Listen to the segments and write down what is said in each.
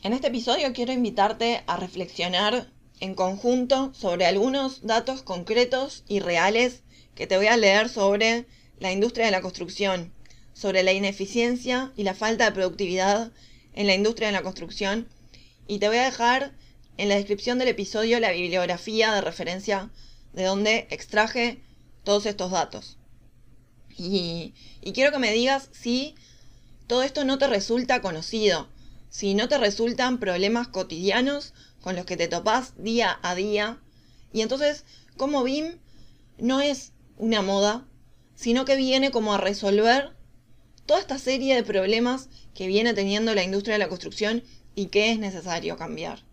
En este episodio quiero invitarte a reflexionar en conjunto sobre algunos datos concretos y reales que te voy a leer sobre la industria de la construcción, sobre la ineficiencia y la falta de productividad en la industria de la construcción y te voy a dejar en la descripción del episodio la bibliografía de referencia de donde extraje todos estos datos. Y, y, quiero que me digas si todo esto no te resulta conocido, si no te resultan problemas cotidianos con los que te topas día a día. Y entonces, como BIM no es una moda, sino que viene como a resolver toda esta serie de problemas que viene teniendo la industria de la construcción y que es necesario cambiar.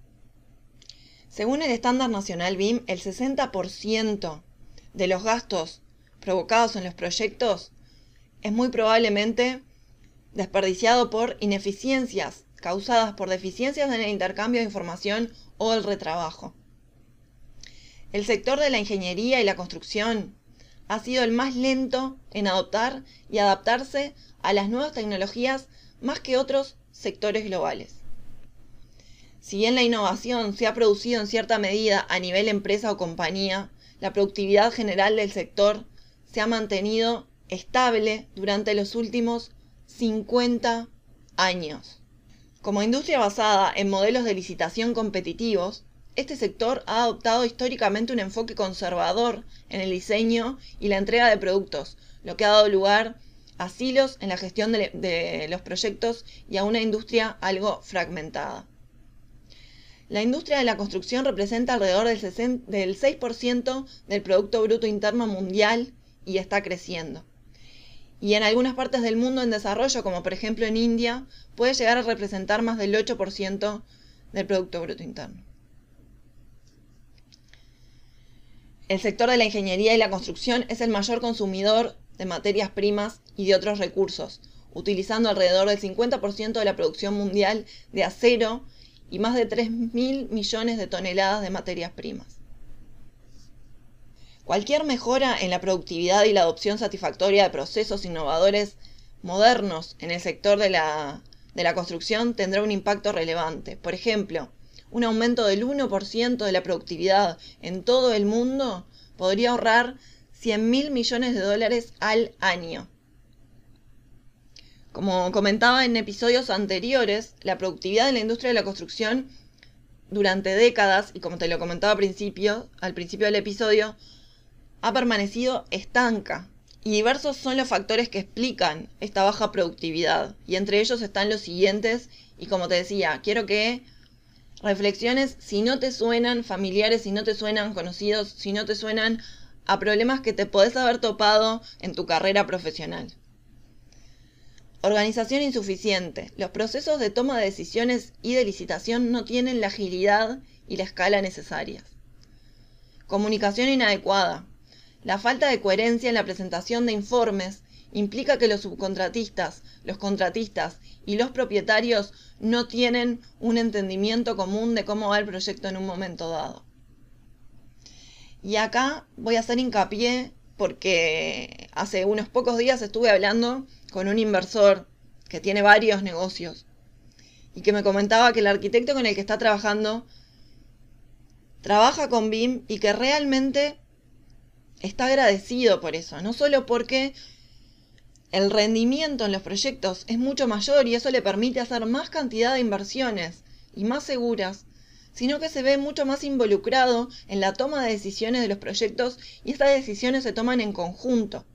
Según el estándar nacional BIM, el 60% de los gastos provocados en los proyectos es muy probablemente desperdiciado por ineficiencias causadas por deficiencias en el intercambio de información o el retrabajo. El sector de la ingeniería y la construcción ha sido el más lento en adoptar y adaptarse a las nuevas tecnologías más que otros sectores globales. Si bien la innovación se ha producido en cierta medida a nivel empresa o compañía, la productividad general del sector se ha mantenido estable durante los últimos 50 años. Como industria basada en modelos de licitación competitivos, este sector ha adoptado históricamente un enfoque conservador en el diseño y la entrega de productos, lo que ha dado lugar a silos en la gestión de, los proyectos y a una industria algo fragmentada. La industria de la construcción representa alrededor del 6% del Producto Bruto Interno Mundial y está creciendo. Y en algunas partes del mundo en desarrollo, como por ejemplo en India, puede llegar a representar más del 8% del Producto Bruto Interno. El sector de la ingeniería y la construcción es el mayor consumidor de materias primas y de otros recursos, utilizando alrededor del 50% de la producción mundial de acero y más de 3.000 millones de toneladas de materias primas. Cualquier mejora en la productividad y la adopción satisfactoria de procesos innovadores modernos en el sector de la, de la construcción tendrá un impacto relevante. Por ejemplo, un aumento del 1% de la productividad en todo el mundo podría ahorrar 100 mil millones de dólares al año. Como comentaba en episodios anteriores, la productividad en la industria de la construcción durante décadas, y como te lo comentaba al principio, al principio del episodio, ha permanecido estanca. Y diversos son los factores que explican esta baja productividad. Y entre ellos están los siguientes. Y como te decía, quiero que reflexiones si no te suenan familiares, si no te suenan conocidos, si no te suenan a problemas que te podés haber topado en tu carrera profesional. Organización insuficiente. Los procesos de toma de decisiones y de licitación no tienen la agilidad y la escala necesarias. Comunicación inadecuada. La falta de coherencia en la presentación de informes implica que los subcontratistas, los contratistas y los propietarios no tienen un entendimiento común de cómo va el proyecto en un momento dado. Y acá voy a hacer hincapié porque hace unos pocos días estuve hablando con un inversor que tiene varios negocios y que me comentaba que el arquitecto con el que está trabajando trabaja con BIM y que realmente está agradecido por eso, no solo porque el rendimiento en los proyectos es mucho mayor y eso le permite hacer más cantidad de inversiones y más seguras, sino que se ve mucho más involucrado en la toma de decisiones de los proyectos y estas decisiones se toman en conjunto.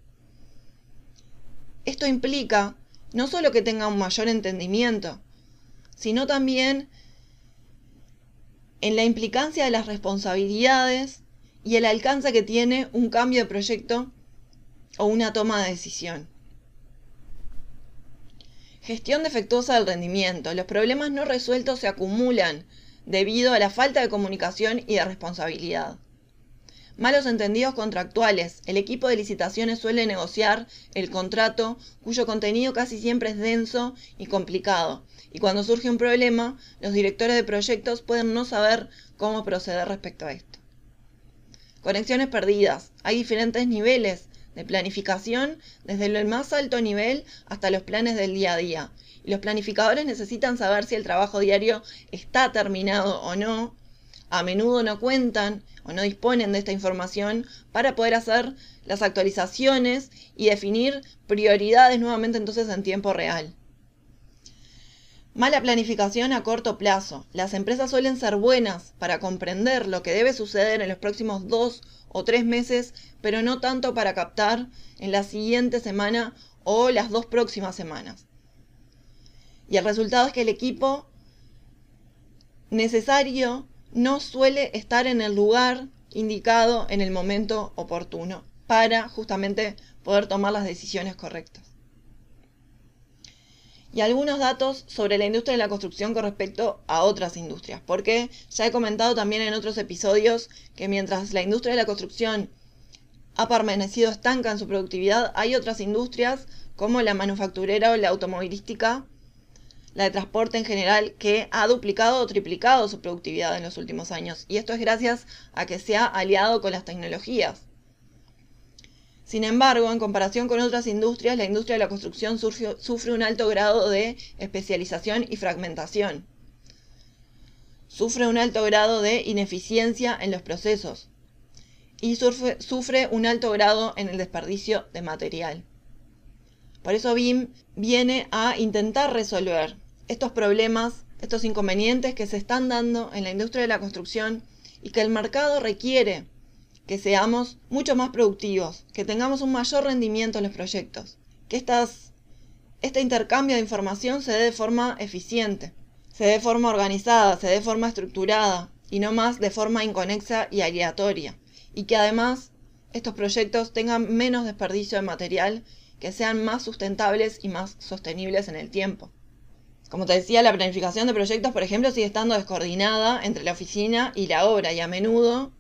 Esto implica no solo que tenga un mayor entendimiento, sino también en la implicancia de las responsabilidades y el alcance que tiene un cambio de proyecto o una toma de decisión. Gestión defectuosa del rendimiento. Los problemas no resueltos se acumulan debido a la falta de comunicación y de responsabilidad. Malos entendidos contractuales. El equipo de licitaciones suele negociar el contrato cuyo contenido casi siempre es denso y complicado. Y cuando surge un problema, los directores de proyectos pueden no saber cómo proceder respecto a esto. Conexiones perdidas. Hay diferentes niveles de planificación desde el más alto nivel hasta los planes del día a día. Y los planificadores necesitan saber si el trabajo diario está terminado o no. A menudo no cuentan o no disponen de esta información para poder hacer las actualizaciones y definir prioridades nuevamente entonces en tiempo real. Mala planificación a corto plazo. Las empresas suelen ser buenas para comprender lo que debe suceder en los próximos dos o tres meses, pero no tanto para captar en la siguiente semana o las dos próximas semanas. Y el resultado es que el equipo necesario no suele estar en el lugar indicado en el momento oportuno para justamente poder tomar las decisiones correctas y algunos datos sobre la industria de la construcción con respecto a otras industrias, porque ya he comentado también en otros episodios que mientras la industria de la construcción ha permanecido estanca en su productividad, hay otras industrias como la manufacturera o la automovilística, la de transporte en general, que ha duplicado o triplicado su productividad en los últimos años. Y esto es gracias a que se ha aliado con las tecnologías. Sin embargo, en comparación con otras industrias, la industria de la construcción sufre un alto grado de especialización y fragmentación. Sufre un alto grado de ineficiencia en los procesos y sufre, un alto grado en el desperdicio de material. Por eso BIM viene a intentar resolver estos problemas, estos inconvenientes que se están dando en la industria de la construcción y que el mercado requiere que seamos mucho más productivos, que tengamos un mayor rendimiento en los proyectos, que estas, este intercambio de información se dé de forma eficiente, se dé de forma organizada, se dé de forma estructurada y no más de forma inconexa y aleatoria, y que además estos proyectos tengan menos desperdicio de material, que sean más sustentables y más sostenibles en el tiempo. Como te decía, la planificación de proyectos, por ejemplo, sigue estando descoordinada entre la oficina y la obra y a menudo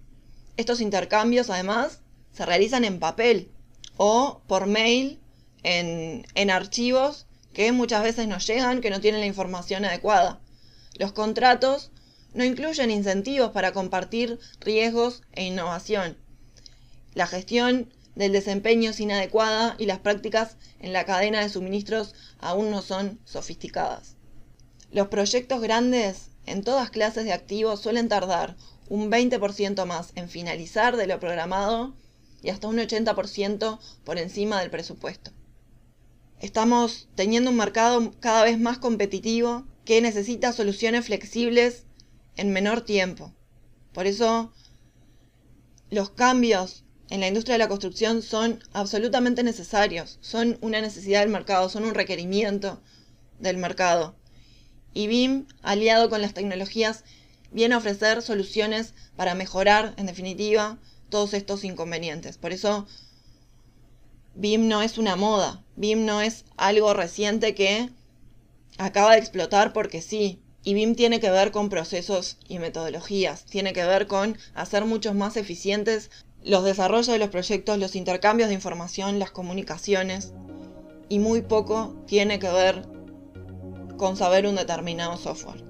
estos intercambios además se realizan en papel o por mail en, en archivos que muchas veces no llegan, que no tienen la información adecuada. Los contratos no incluyen incentivos para compartir riesgos e innovación. La gestión del desempeño es inadecuada y las prácticas en la cadena de suministros aún no son sofisticadas. Los proyectos grandes en todas clases de activos suelen tardar un 20% más en finalizar de lo programado y hasta un 80% por encima del presupuesto. Estamos teniendo un mercado cada vez más competitivo que necesita soluciones flexibles en menor tiempo. Por eso los cambios en la industria de la construcción son absolutamente necesarios, son una necesidad del mercado, son un requerimiento del mercado. Y BIM, aliado con las tecnologías viene a ofrecer soluciones para mejorar, en definitiva, todos estos inconvenientes. Por eso, BIM no es una moda, BIM no es algo reciente que acaba de explotar porque sí. Y BIM tiene que ver con procesos y metodologías, tiene que ver con hacer muchos más eficientes los desarrollos de los proyectos, los intercambios de información, las comunicaciones, y muy poco tiene que ver con saber un determinado software.